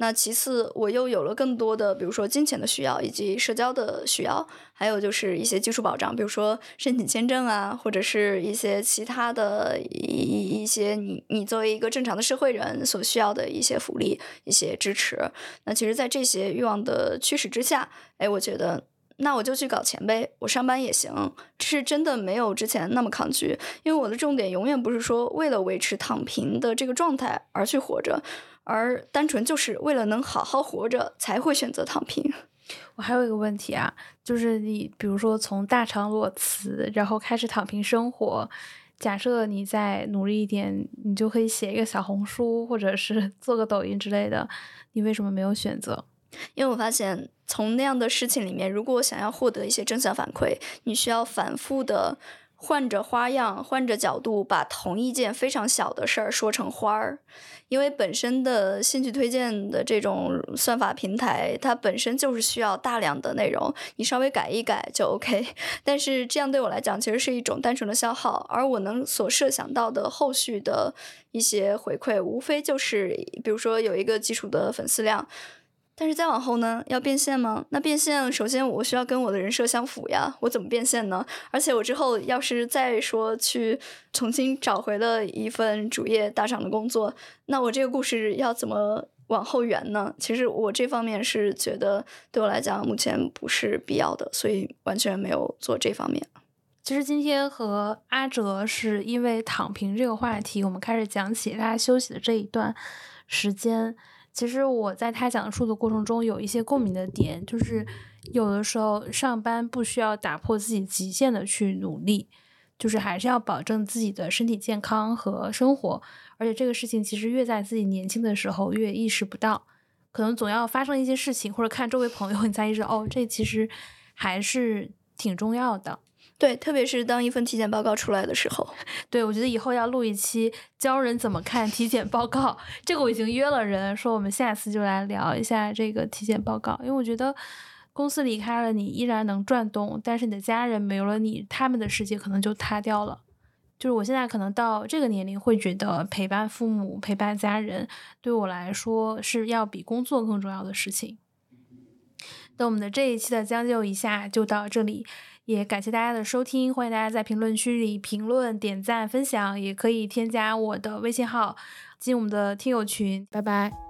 [SPEAKER 2] 那其次，我又有了更多的，比如说金钱的需要，以及社交的需要，还有就是一些基础保障，比如说申请签证啊，或者是一些其他的一一些你你作为一个正常的社会人所需要的一些福利、一些支持。那其实，在这些欲望的驱使之下，哎，我觉得那我就去搞钱呗，我上班也行，是真的没有之前那么抗拒，因为我的重点永远不是说为了维持躺平的这个状态而去活着。而单纯就是为了能好好活着，才会选择躺平。
[SPEAKER 1] 我还有一个问题啊，就是你比如说从大厂裸辞，然后开始躺平生活，假设你再努力一点，你就可以写一个小红书，或者是 做个抖音之类的。你为什么没有选择？
[SPEAKER 2] 因为我发现从那样的事情里面，如果想要获得一些正向反馈，你需要反复的。换着花样、换着角度，把同一件非常小的事儿说成花儿。因为本身的兴趣推荐的这种算法平台，它本身就是需要大量的内容，你稍微改一改就 OK。但是这样对我来讲，其实是一种单纯的消耗，而我能所设想到的后续的一些回馈，无非就是比如说有一个基础的粉丝量。但是再往后呢，要变现吗？那变现，首先我需要跟我的人设相符呀。我怎么变现呢？而且我之后要是再说去重新找回了一份主业大厂的工作，那我这个故事要怎么往后圆呢？其实我这方面是觉得对我来讲目前不是必要的，所以完全没有做这方面。
[SPEAKER 1] 其实今天和阿哲是因为躺平这个话题，我们开始讲起大家休息的这一段时间。其实我在他讲述的过程中有一些共鸣的点，就是有的时候上班不需要打破自己极限的去努力，就是还是要保证自己的身体健康和生活。而且这个事情其实越在自己年轻的时候越意识不到，可能总要发生一些事情或者看周围朋友，你才意识到哦，这其实还是挺重要的。
[SPEAKER 2] 对，特别是当一份体检报告出来的时候，
[SPEAKER 1] 对我觉得以后要录一期教人怎么看体检报告。这个我已经约了人，说我们下次就来聊一下这个体检报告。因为我觉得公司离开了你依然能转动，但是你的家人没有了你，他们的世界可能就塌掉了。就是我现在可能到这个年龄，会觉得陪伴父母、陪伴家人，对我来说是要比工作更重要的事情。那我们的这一期的将就一下就到这里。也感谢大家的收听，欢迎大家在评论区里评论、点赞、分享，也可以添加我的微信号进我们的听友群。拜拜。